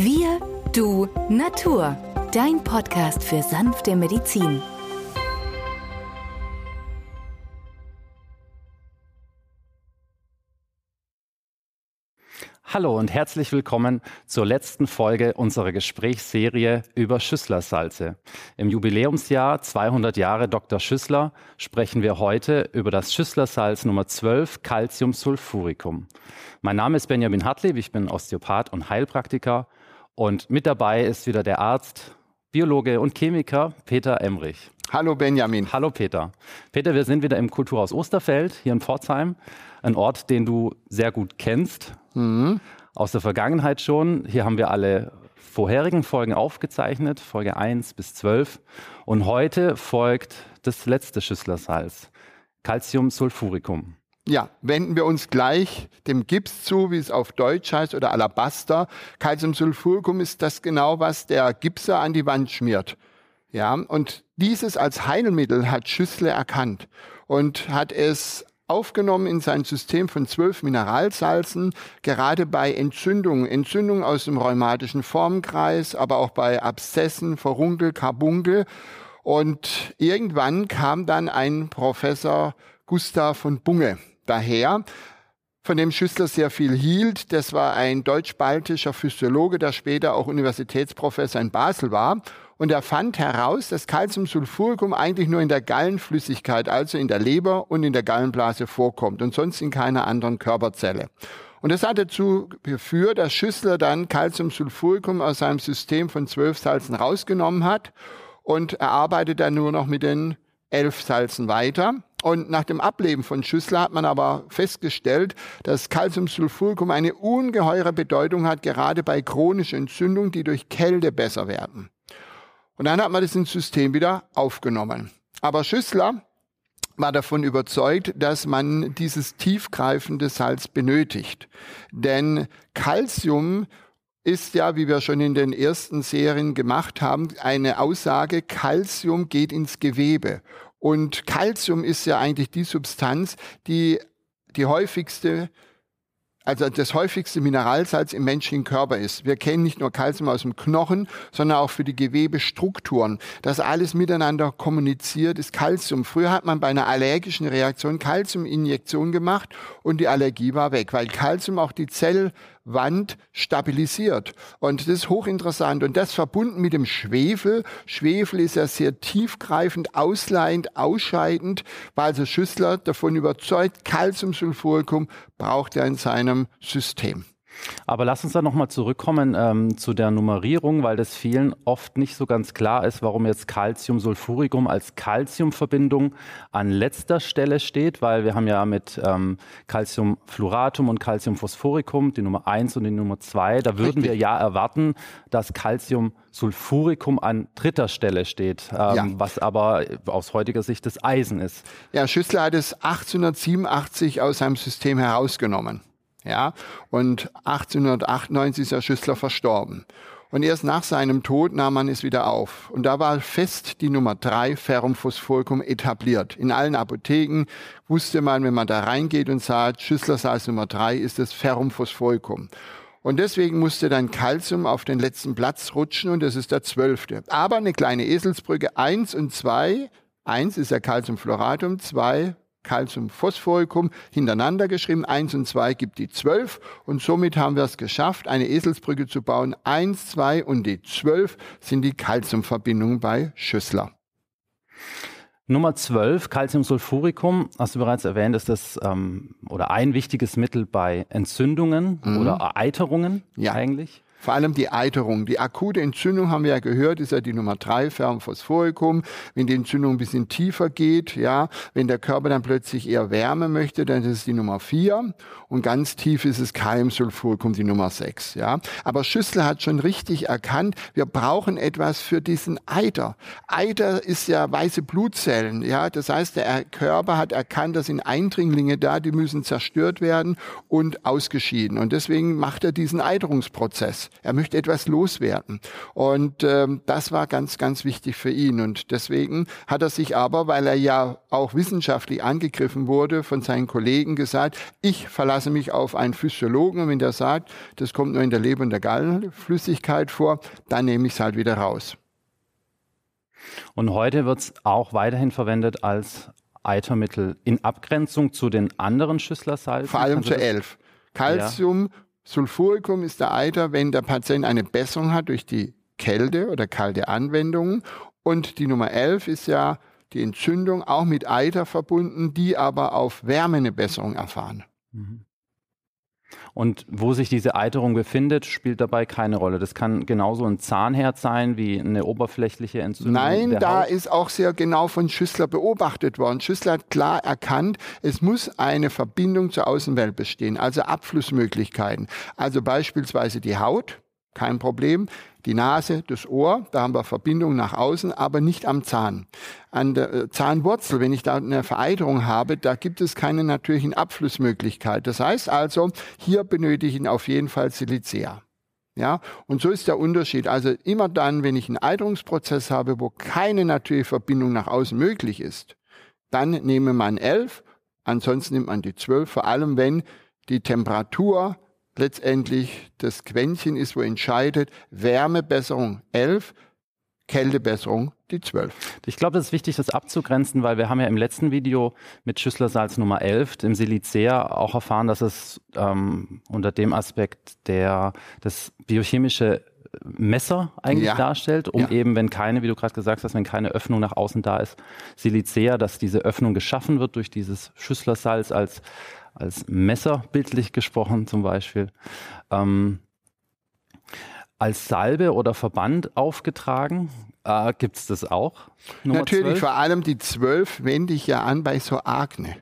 Wir, du, Natur. Dein Podcast für sanfte Medizin. Hallo und herzlich willkommen zur letzten Folge unserer Gesprächsserie über Schüsslersalze. Im Jubiläumsjahr 200 Jahre Dr. Schüssler sprechen wir heute über das Schüsslersalz Nummer 12 Calciumsulfuricum. Mein Name ist Benjamin Hartlieb, ich bin Osteopath und Heilpraktiker und mit dabei ist wieder der Arzt, Biologe und Chemiker Peter Emrich. Hallo Benjamin. Hallo Peter. Peter, wir sind wieder im Kulturhaus Osterfeld hier in Pforzheim, ein Ort, den du sehr gut kennst Mhm. Aus der Vergangenheit schon. Hier haben wir alle vorherigen Folgen aufgezeichnet, Folge 1 bis 12. Und heute folgt das letzte Schüsslersalz, Calciumsulfuricum. Ja, wenden wir uns gleich dem Gips zu, wie es auf Deutsch heißt, oder Alabaster. Calciumsulfuricum ist das genau, was der Gipser an die Wand schmiert. Ja, und dieses als Heilmittel hat Schüssler erkannt und hat es aufgenommen in sein System von zwölf Mineralsalzen, gerade bei Entzündungen, Entzündungen aus dem rheumatischen Formkreis, aber auch bei Abszessen, Verunkel, Karbunkel. Und irgendwann kam dann ein Professor Gustav von Bunge daher, von dem Schüssler sehr viel hielt. Das war ein deutsch-baltischer Physiologe, der später auch Universitätsprofessor in Basel war. Und er fand heraus, dass Calciumsulfuricum eigentlich nur in der Gallenflüssigkeit, also in der Leber und in der Gallenblase vorkommt und sonst in keiner anderen Körperzelle. Und das hat dazu geführt, dass Schüssler dann Calciumsulfuricum aus seinem System von zwölf Salzen rausgenommen hat und er arbeitet dann nur noch mit den elf Salzen weiter. Und nach dem Ableben von Schüssler hat man aber festgestellt, dass Calciumsulfuricum eine ungeheure Bedeutung hat, gerade bei chronischen Entzündungen, die durch Kälte besser werden. Und dann hat man das ins System wieder aufgenommen. Aber Schüssler war davon überzeugt, dass man dieses tiefgreifende Salz benötigt. Denn Calcium ist ja, wie wir schon in den ersten Serien gemacht haben, eine Aussage, Calcium geht ins Gewebe. Und Calcium ist ja eigentlich die Substanz, die die häufigste also das häufigste Mineralsalz im menschlichen Körper ist. Wir kennen nicht nur Kalzium aus dem Knochen, sondern auch für die Gewebestrukturen. Das alles miteinander kommuniziert ist Kalzium. Früher hat man bei einer allergischen Reaktion Kalziuminjektion gemacht und die Allergie war weg, weil Kalzium auch die Zell Wand stabilisiert. Und das ist hochinteressant. Und das verbunden mit dem Schwefel. Schwefel ist ja sehr tiefgreifend, ausleihend, ausscheidend, weil also Schüssler davon überzeugt, Calciumsulfuricum braucht er in seinem System. Aber lass uns dann nochmal zurückkommen ähm, zu der Nummerierung, weil das vielen oft nicht so ganz klar ist, warum jetzt Calciumsulfuricum als Calciumverbindung an letzter Stelle steht, weil wir haben ja mit ähm, Calciumfluoratum und Calciumphosphoricum die Nummer 1 und die Nummer 2, da würden Richtig. wir ja erwarten, dass Calciumsulfuricum an dritter Stelle steht, ähm, ja. was aber aus heutiger Sicht das Eisen ist. Ja, Schüssler hat es 1887 aus seinem System herausgenommen. Ja, und 1898 ist der Schüssler verstorben. Und erst nach seinem Tod nahm man es wieder auf. Und da war fest die Nummer drei Ferrum Phosphoricum etabliert. In allen Apotheken wusste man, wenn man da reingeht und sagt, Schüsslersalz Nummer drei ist das Ferrum Phosphoricum. Und deswegen musste dann Calcium auf den letzten Platz rutschen und das ist der zwölfte. Aber eine kleine Eselsbrücke, eins und zwei. Eins ist ja Calciumfluoratum, zwei Calciumphosphoricum hintereinander geschrieben. Eins und zwei gibt die zwölf. Und somit haben wir es geschafft, eine Eselsbrücke zu bauen. Eins, zwei und die zwölf sind die Calciumverbindungen bei Schüssler. Nummer 12, Calciumsulfuricum, hast du bereits erwähnt, ist das ähm, oder ein wichtiges Mittel bei Entzündungen mhm. oder Eiterungen ja. eigentlich? Vor allem die Eiterung. Die akute Entzündung haben wir ja gehört, ist ja die Nummer drei, Fermphosphoricum. Wenn die Entzündung ein bisschen tiefer geht, ja, wenn der Körper dann plötzlich eher Wärme möchte, dann ist es die Nummer vier. Und ganz tief ist es Kaliumsulfuricum, die Nummer sechs, ja. Aber Schüssler hat schon richtig erkannt, wir brauchen etwas für diesen Eiter. Eiter ist ja weiße Blutzellen, ja. Das heißt, der Körper hat erkannt, da sind Eindringlinge da, die müssen zerstört werden und ausgeschieden. Und deswegen macht er diesen Eiterungsprozess. Etwas. Er möchte etwas loswerden. Und ähm, das war ganz, ganz wichtig für ihn. Und deswegen hat er sich aber, weil er ja auch wissenschaftlich angegriffen wurde von seinen Kollegen, gesagt, ich verlasse mich auf einen Physiologen. Und wenn der sagt, das kommt nur in der Leber und der Gallenflüssigkeit vor, dann nehme ich es halt wieder raus. Und heute wird es auch weiterhin verwendet als Eitermittel in Abgrenzung zu den anderen Schüsslersalzen? Vor allem zu 11. Calcium, ja. Sulfuricum ist der Eiter, wenn der Patient eine Besserung hat durch die Kälte oder kalte Anwendungen. Und die Nummer 11 ist ja die Entzündung auch mit Eiter verbunden, die aber auf Wärme eine Besserung erfahren. Mhm. Und wo sich diese Eiterung befindet, spielt dabei keine Rolle. Das kann genauso ein Zahnherd sein wie eine oberflächliche Entzündung. Nein, da Haut. ist auch sehr genau von Schüssler beobachtet worden. Schüssler hat klar erkannt, es muss eine Verbindung zur Außenwelt bestehen, also Abflussmöglichkeiten. Also beispielsweise die Haut, kein Problem die Nase, das Ohr, da haben wir Verbindung nach außen, aber nicht am Zahn. An der äh, Zahnwurzel, wenn ich da eine Vereiterung habe, da gibt es keine natürlichen Abflussmöglichkeit. Das heißt also, hier benötige ich auf jeden Fall Silicea. Ja, und so ist der Unterschied. Also immer dann, wenn ich einen Eiterungsprozess habe, wo keine natürliche Verbindung nach außen möglich ist, dann nehme man 11, ansonsten nimmt man die 12, vor allem wenn die Temperatur letztendlich das Quäntchen ist, wo entscheidet, Wärmebesserung 11, Kältebesserung die 12. Ich glaube, das ist wichtig, das abzugrenzen, weil wir haben ja im letzten Video mit Schüsslersalz Nummer 11, dem Silicea, auch erfahren, dass es ähm, unter dem Aspekt der, das biochemische Messer eigentlich ja. darstellt, um ja. eben, wenn keine, wie du gerade gesagt hast, wenn keine Öffnung nach außen da ist, Silicea, dass diese Öffnung geschaffen wird durch dieses Schüsslersalz als als Messer, bildlich gesprochen zum Beispiel, ähm, als Salbe oder Verband aufgetragen. Äh, Gibt es das auch? Nummer Natürlich, 12? vor allem die zwölf wende ich ja an bei so Akne.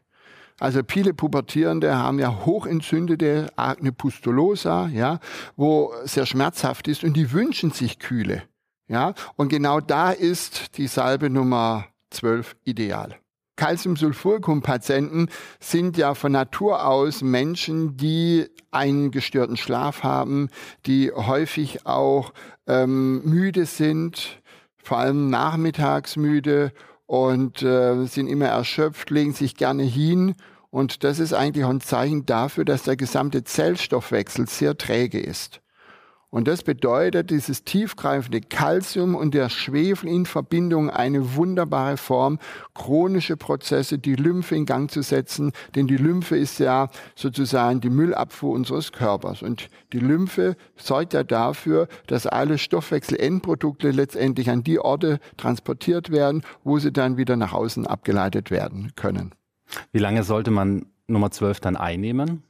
Also viele Pubertierende haben ja hochentzündete Akne pustulosa, ja, wo sehr schmerzhaft ist und die wünschen sich Kühle. Ja, und genau da ist die Salbe Nummer 12 ideal. Calciumsulfuricum-Patienten sind ja von Natur aus Menschen, die einen gestörten Schlaf haben, die häufig auch ähm, müde sind, vor allem nachmittags müde und äh, sind immer erschöpft, legen sich gerne hin. Und das ist eigentlich ein Zeichen dafür, dass der gesamte Zellstoffwechsel sehr träge ist. Und das bedeutet, dieses tiefgreifende Calcium und der Schwefel in Verbindung eine wunderbare Form, chronische Prozesse, die Lymphe in Gang zu setzen. Denn die Lymphe ist ja sozusagen die Müllabfuhr unseres Körpers. Und die Lymphe sorgt ja dafür, dass alle Stoffwechselendprodukte letztendlich an die Orte transportiert werden, wo sie dann wieder nach außen abgeleitet werden können. Wie lange sollte man Nummer 12 dann einnehmen?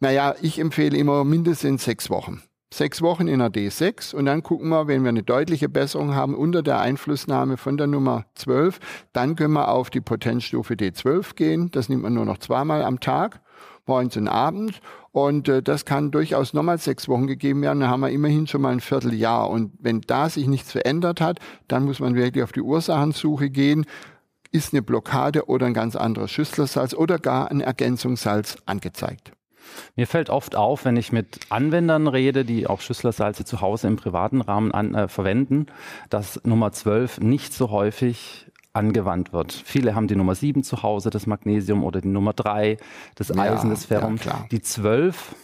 Naja, ich empfehle immer mindestens sechs Wochen sechs Wochen in der D6 und dann gucken wir, wenn wir eine deutliche Besserung haben unter der Einflussnahme von der Nummer 12, dann können wir auf die Potenzstufe D12 gehen. Das nimmt man nur noch zweimal am Tag, morgens und abends. Und äh, das kann durchaus nochmal sechs Wochen gegeben werden. Dann haben wir immerhin schon mal ein Vierteljahr. Und wenn da sich nichts verändert hat, dann muss man wirklich auf die Ursachensuche gehen. Ist eine Blockade oder ein ganz anderes Schüsslersalz oder gar ein Ergänzungssalz angezeigt? Mir fällt oft auf, wenn ich mit Anwendern rede, die auch Schüsslersalze zu Hause im privaten Rahmen an, äh, verwenden, dass Nummer 12 nicht so häufig angewandt wird. Viele haben die Nummer 7 zu Hause, das Magnesium oder die Nummer 3, das Eisen, ja, das Ferrum. Ja, die 12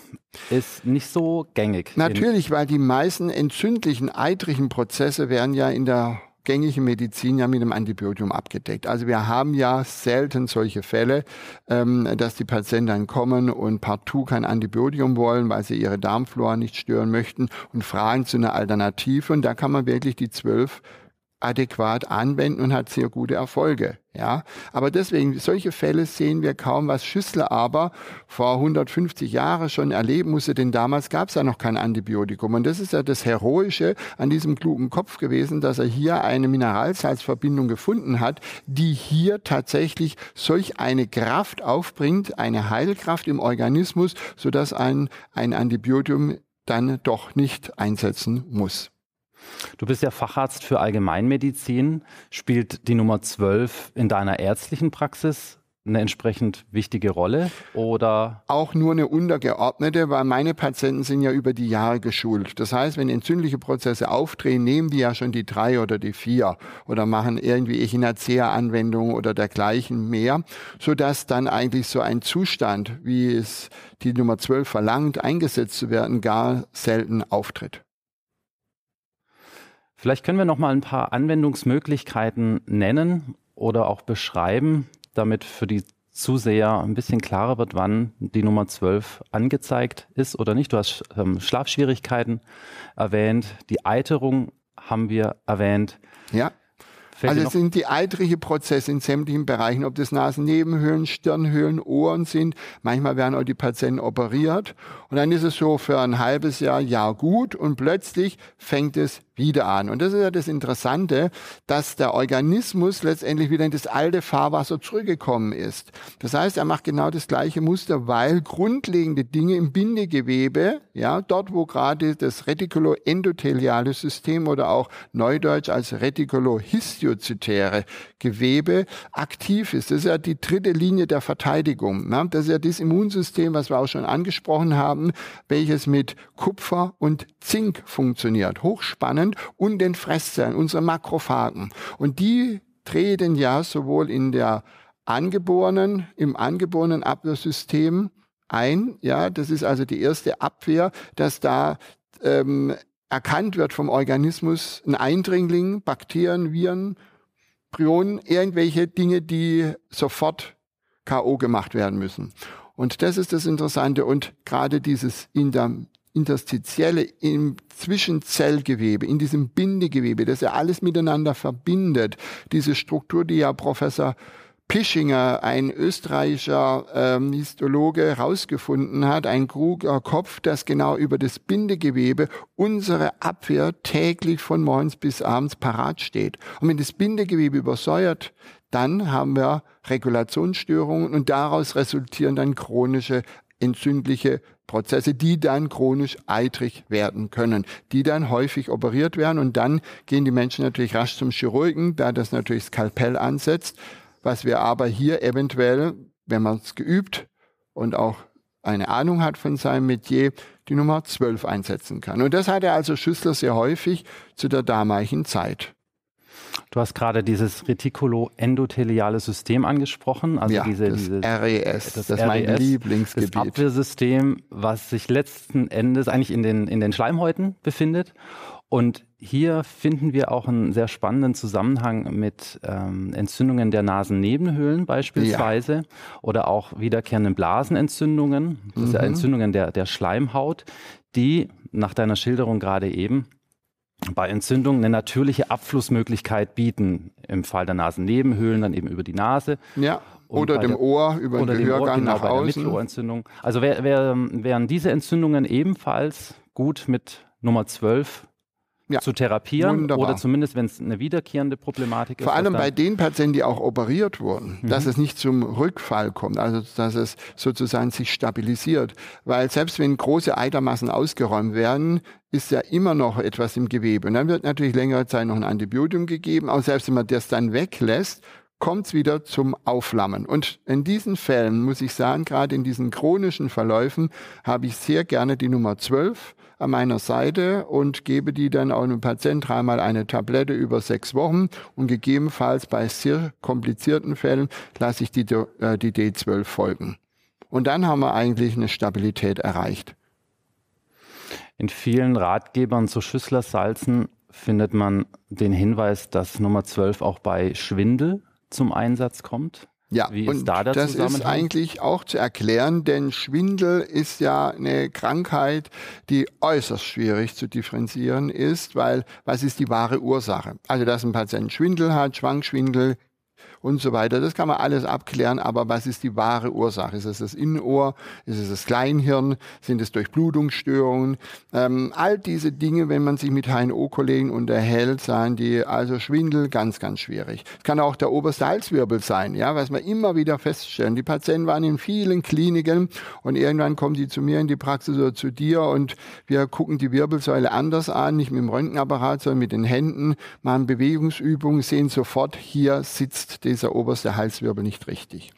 ist nicht so gängig. Natürlich, weil die meisten entzündlichen, eitrigen Prozesse werden ja in der gängige Medizin ja mit einem Antibiotikum abgedeckt. Also wir haben ja selten solche Fälle, ähm, dass die Patienten kommen und partout kein Antibiotikum wollen, weil sie ihre Darmflora nicht stören möchten und fragen zu einer Alternative. Und da kann man wirklich die zwölf adäquat anwenden und hat sehr gute Erfolge. Ja, aber deswegen, solche Fälle sehen wir kaum, was Schüssler aber vor 150 Jahren schon erleben musste, denn damals gab es ja noch kein Antibiotikum. Und das ist ja das Heroische an diesem klugen Kopf gewesen, dass er hier eine Mineralsalzverbindung gefunden hat, die hier tatsächlich solch eine Kraft aufbringt, eine Heilkraft im Organismus, sodass ein, ein Antibiotikum dann doch nicht einsetzen muss. Du bist ja Facharzt für Allgemeinmedizin. Spielt die Nummer 12 in deiner ärztlichen Praxis eine entsprechend wichtige Rolle oder? Auch nur eine untergeordnete, weil meine Patienten sind ja über die Jahre geschult. Das heißt, wenn entzündliche Prozesse aufdrehen, nehmen die ja schon die drei oder die vier oder machen irgendwie Echinacea-Anwendungen oder dergleichen mehr, sodass dann eigentlich so ein Zustand, wie es die Nummer 12 verlangt, eingesetzt zu werden, gar selten auftritt. Vielleicht können wir noch mal ein paar Anwendungsmöglichkeiten nennen oder auch beschreiben, damit für die Zuseher ein bisschen klarer wird, wann die Nummer 12 angezeigt ist oder nicht. Du hast ähm, Schlafschwierigkeiten erwähnt, die Eiterung haben wir erwähnt. Ja. Fällt also es sind die eitrige Prozesse in sämtlichen Bereichen, ob das Nasennebenhöhlen, Stirnhöhlen, Ohren sind. Manchmal werden auch die Patienten operiert. Und dann ist es so für ein halbes Jahr, Jahr gut und plötzlich fängt es wieder an. Und das ist ja das Interessante, dass der Organismus letztendlich wieder in das alte Fahrwasser zurückgekommen ist. Das heißt, er macht genau das gleiche Muster, weil grundlegende Dinge im Bindegewebe, ja, dort wo gerade das retikuloendotheliale System oder auch neudeutsch als retikulohistiozytäre Gewebe aktiv ist. Das ist ja die dritte Linie der Verteidigung. Ne? Das ist ja das Immunsystem, was wir auch schon angesprochen haben, welches mit Kupfer und Zink funktioniert. Hochspannend und den Fresszellen, unsere Makrophagen. Und die treten ja sowohl in der angeborenen, im angeborenen Abwehrsystem ein. Ja, das ist also die erste Abwehr, dass da ähm, erkannt wird vom Organismus ein Eindringling, Bakterien, Viren, Prionen, irgendwelche Dinge, die sofort K.O. gemacht werden müssen. Und das ist das Interessante. Und gerade dieses interstitielle im Zwischenzellgewebe, in diesem Bindegewebe, das ja alles miteinander verbindet, diese Struktur, die ja Professor Pischinger, ein österreichischer ähm, Histologe, herausgefunden hat, ein Kruger Kopf, das genau über das Bindegewebe unsere Abwehr täglich von morgens bis abends parat steht. Und wenn das Bindegewebe übersäuert, dann haben wir Regulationsstörungen und daraus resultieren dann chronische entzündliche Prozesse, die dann chronisch eitrig werden können, die dann häufig operiert werden und dann gehen die Menschen natürlich rasch zum Chirurgen, da das natürlich Skalpell ansetzt, was wir aber hier eventuell, wenn man es geübt und auch eine Ahnung hat von seinem Metier, die Nummer 12 einsetzen kann. Und das hatte also Schüssler sehr häufig zu der damaligen Zeit. Du hast gerade dieses retikuloendotheliale System angesprochen, also ja, diese, das dieses, RES, das, das ist mein RES, Lieblingsgebiet. Das Abwehrsystem, was sich letzten Endes eigentlich in den, in den Schleimhäuten befindet. Und hier finden wir auch einen sehr spannenden Zusammenhang mit ähm, Entzündungen der Nasennebenhöhlen beispielsweise ja. oder auch wiederkehrenden Blasenentzündungen, das mhm. sind Entzündungen der, der Schleimhaut, die nach deiner Schilderung gerade eben bei Entzündungen eine natürliche Abflussmöglichkeit bieten. Im Fall der Nasennebenhöhlen dann eben über die Nase. Ja. Oder dem der, Ohr, über den Gehörgang genau, nach außen. Mittelohrentzündung. Also wär, wär, wären diese Entzündungen ebenfalls gut mit Nummer 12 ja, zu therapieren wunderbar. oder zumindest, wenn es eine wiederkehrende Problematik ist. Vor allem bei den Patienten, die auch operiert wurden, mhm. dass es nicht zum Rückfall kommt, also dass es sozusagen sich stabilisiert. Weil selbst wenn große Eitermassen ausgeräumt werden, ist ja immer noch etwas im Gewebe. Und dann wird natürlich längere Zeit noch ein Antibiotikum gegeben, auch selbst wenn man das dann weglässt, kommt es wieder zum Aufflammen. Und in diesen Fällen, muss ich sagen, gerade in diesen chronischen Verläufen, habe ich sehr gerne die Nummer 12 an meiner Seite und gebe die dann auch einem Patienten dreimal eine Tablette über sechs Wochen und gegebenenfalls bei sehr komplizierten Fällen lasse ich die, äh, die D12 folgen. Und dann haben wir eigentlich eine Stabilität erreicht. In vielen Ratgebern zu Schüsslersalzen findet man den Hinweis, dass Nummer 12 auch bei Schwindel zum Einsatz kommt. Ja, Wie und da das ist eigentlich auch zu erklären, denn Schwindel ist ja eine Krankheit, die äußerst schwierig zu differenzieren ist, weil was ist die wahre Ursache? Also, dass ein Patient Schwindel hat, Schwankschwindel, und so weiter. Das kann man alles abklären, aber was ist die wahre Ursache? Ist es das Innenohr? Ist es das Kleinhirn? Sind es Durchblutungsstörungen? Ähm, all diese Dinge, wenn man sich mit HNO-Kollegen unterhält, sagen die, also Schwindel, ganz, ganz schwierig. Es kann auch der oberste Halswirbel sein, ja, was wir immer wieder feststellen. Die Patienten waren in vielen Kliniken und irgendwann kommen die zu mir in die Praxis oder zu dir und wir gucken die Wirbelsäule anders an, nicht mit dem Röntgenapparat, sondern mit den Händen, machen Bewegungsübungen, sehen sofort, hier sitzt die dieser oberste Halswirbel nicht richtig.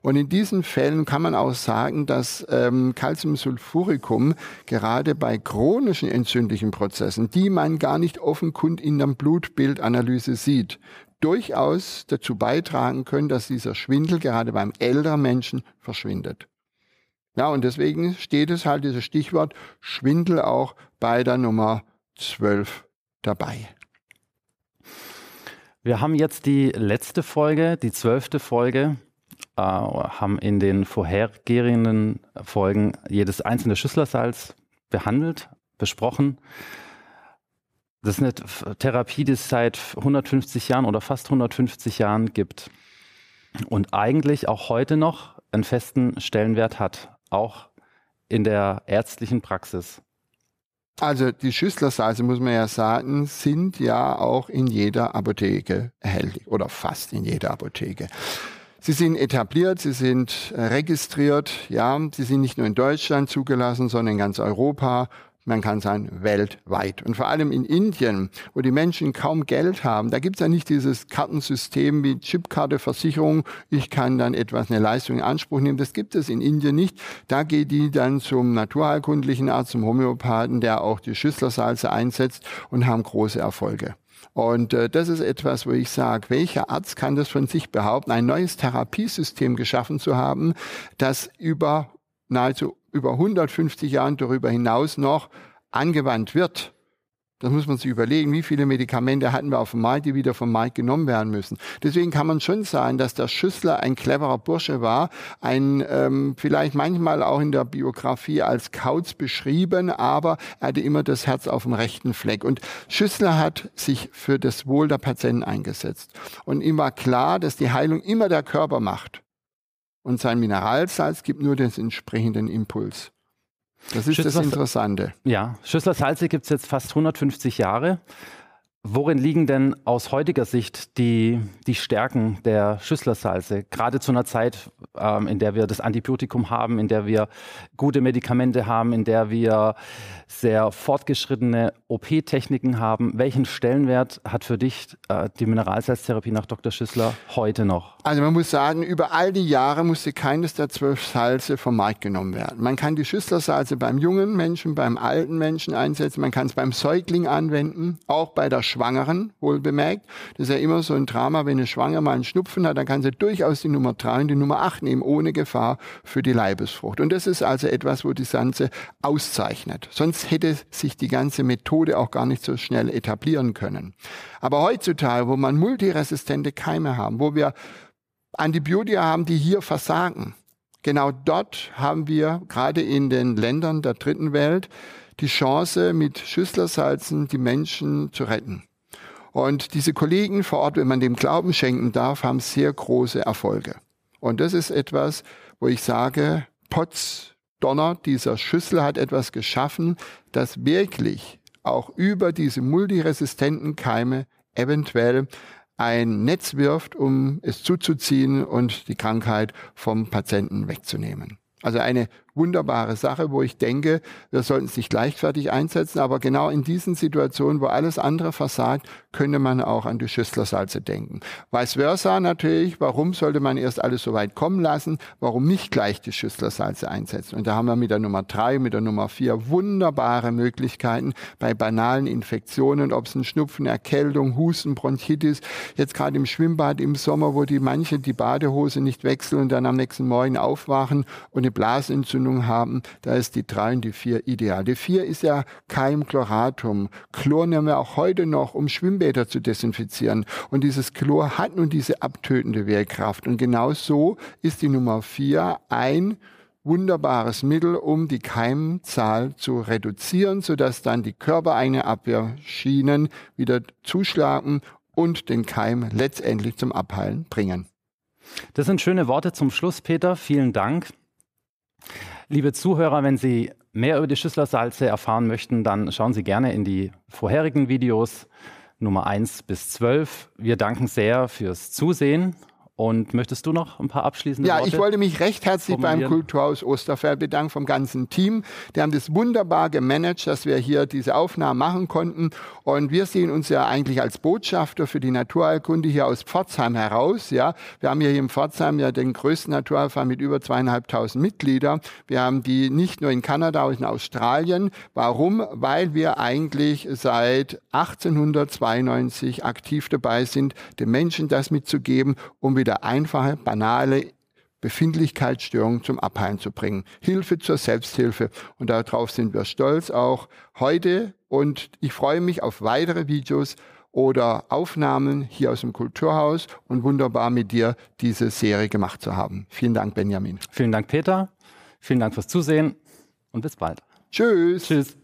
Und in diesen Fällen kann man auch sagen, dass ähm, Calciumsulfuricum gerade bei chronischen entzündlichen Prozessen, die man gar nicht offenkund in der Blutbildanalyse sieht, durchaus dazu beitragen können, dass dieser Schwindel gerade beim älteren Menschen verschwindet. Ja, und deswegen steht es halt, dieses Stichwort Schwindel auch bei der Nummer 12 dabei. Wir haben jetzt die letzte Folge, die zwölfte Folge, äh, haben in den vorhergehenden Folgen jedes einzelne Schüsslersalz behandelt, besprochen. Das ist eine Therapie, die es seit 150 Jahren oder fast 150 Jahren gibt und eigentlich auch heute noch einen festen Stellenwert hat auch in der ärztlichen Praxis? Also die Schüsslersalze, muss man ja sagen, sind ja auch in jeder Apotheke erhältlich oder fast in jeder Apotheke. Sie sind etabliert, sie sind registriert, ja, sie sind nicht nur in Deutschland zugelassen, sondern in ganz Europa man kann sagen weltweit. Und vor allem in Indien, wo die Menschen kaum Geld haben, da gibt es ja nicht dieses Kartensystem wie Chipkarte, Versicherung, ich kann dann etwas, eine Leistung in Anspruch nehmen. Das gibt es in Indien nicht. Da geht die dann zum naturheilkundlichen Arzt, zum Homöopathen, der auch die Schüsslersalze einsetzt und haben große Erfolge. Und äh, das ist etwas, wo ich sage, welcher Arzt kann das von sich behaupten, ein neues Therapiesystem geschaffen zu haben, das über nahezu über 150 Jahren darüber hinaus noch angewandt wird. Das muss man sich überlegen, wie viele Medikamente hatten wir auf dem Markt, die wieder vom Markt genommen werden müssen. Deswegen kann man schon sagen, dass der Schüssler ein cleverer Bursche war, ein ähm, vielleicht manchmal auch in der Biografie als Kauz beschrieben, aber er hatte immer das Herz auf dem rechten Fleck. Und Schüssler hat sich für das Wohl der Patienten eingesetzt. Und ihm war klar, dass die Heilung immer der Körper macht und sein Mineralsalz gibt nur den entsprechenden Impuls. Das ist Schüssler, das Interessante. Ja, Schüssler Salze gibt es jetzt fast 150 Jahre. Worin liegen denn aus heutiger Sicht die, die Stärken der Schüsslersalze? Gerade zu einer Zeit, ähm, in der wir das Antibiotikum haben, in der wir gute Medikamente haben, in der wir sehr fortgeschrittene OP-Techniken haben. Welchen Stellenwert hat für dich äh, die Mineralsalztherapie nach Dr. Schüssler heute noch? Also man muss sagen, über all die Jahre musste keines der zwölf Salze vom Markt genommen werden. Man kann die Schüsslersalze beim jungen Menschen, beim alten Menschen einsetzen, man kann es beim Säugling anwenden, auch bei der Schwangeren, wohl bemerkt. Das ist ja immer so ein Drama, wenn eine Schwangere mal einen Schnupfen hat, dann kann sie durchaus die Nummer drei und die Nummer acht nehmen, ohne Gefahr für die Leibesfrucht. Und das ist also etwas, wo die Sanze auszeichnet. Sonst hätte sich die ganze Methode auch gar nicht so schnell etablieren können. Aber heutzutage, wo man multiresistente Keime haben, wo wir Antibiotika haben, die hier versagen, genau dort haben wir gerade in den Ländern der dritten Welt die Chance, mit Schüsslersalzen die Menschen zu retten. Und diese Kollegen vor Ort, wenn man dem Glauben schenken darf, haben sehr große Erfolge. Und das ist etwas, wo ich sage, Potz Donner dieser Schüssel hat etwas geschaffen, das wirklich auch über diese multiresistenten Keime eventuell ein Netz wirft, um es zuzuziehen und die Krankheit vom Patienten wegzunehmen. Also eine wunderbare Sache, wo ich denke, wir sollten es nicht leichtfertig einsetzen, aber genau in diesen Situationen, wo alles andere versagt, könnte man auch an die Schüsslersalze denken. Vice versa natürlich, warum sollte man erst alles so weit kommen lassen? Warum nicht gleich die Schüsslersalze einsetzen? Und da haben wir mit der Nummer drei, mit der Nummer vier wunderbare Möglichkeiten bei banalen Infektionen, ob es ein Schnupfen, Erkältung, Husten, Bronchitis, jetzt gerade im Schwimmbad im Sommer, wo die manche die Badehose nicht wechseln und dann am nächsten Morgen aufwachen und eine Blasenentzündung Entzündung haben, da ist die 3 und die 4 ideal. Die 4 ist ja Keimchloratum. Chlor nehmen wir auch heute noch, um Schwimmbäder zu desinfizieren. Und dieses Chlor hat nun diese abtötende Wehrkraft. Und genau so ist die Nummer 4 ein wunderbares Mittel, um die Keimzahl zu reduzieren, sodass dann die körpereigene Abwehrschienen wieder zuschlagen und den Keim letztendlich zum Abheilen bringen. Das sind schöne Worte zum Schluss, Peter. Vielen Dank. Liebe Zuhörer, wenn Sie mehr über die Schüsslersalze erfahren möchten, dann schauen Sie gerne in die vorherigen Videos Nummer 1 bis 12. Wir danken sehr fürs Zusehen Und möchtest du noch ein paar abschließende ja, Worte? Ja, ich wollte mich recht herzlich beim Kulturhaus Osterfeld bedanken vom ganzen Team. Die haben das wunderbar gemanagt, dass wir hier diese Aufnahmen machen konnten. Und wir sehen uns ja eigentlich als Botschafter für die Naturheilkunde hier aus Pforzheim heraus. Ja, wir haben hier in Pforzheim ja den größten Naturheilverein mit über zweieinhalbtausend Mitgliedern. Wir haben die nicht nur in Kanada, auch in Australien. Warum? Weil wir eigentlich seit 1892 aktiv dabei sind, den Menschen das mitzugeben, um wieder einfache, banale Befindlichkeitsstörungen zum Abheilen zu bringen. Hilfe zur Selbsthilfe. Und darauf sind wir stolz auch heute. Und ich freue mich auf weitere Videos oder Aufnahmen hier aus dem Kulturhaus und wunderbar mit dir diese Serie gemacht zu haben. Vielen Dank, Benjamin. Vielen Dank, Peter. Vielen Dank fürs Zusehen und bis bald. Tschüss. Tschüss.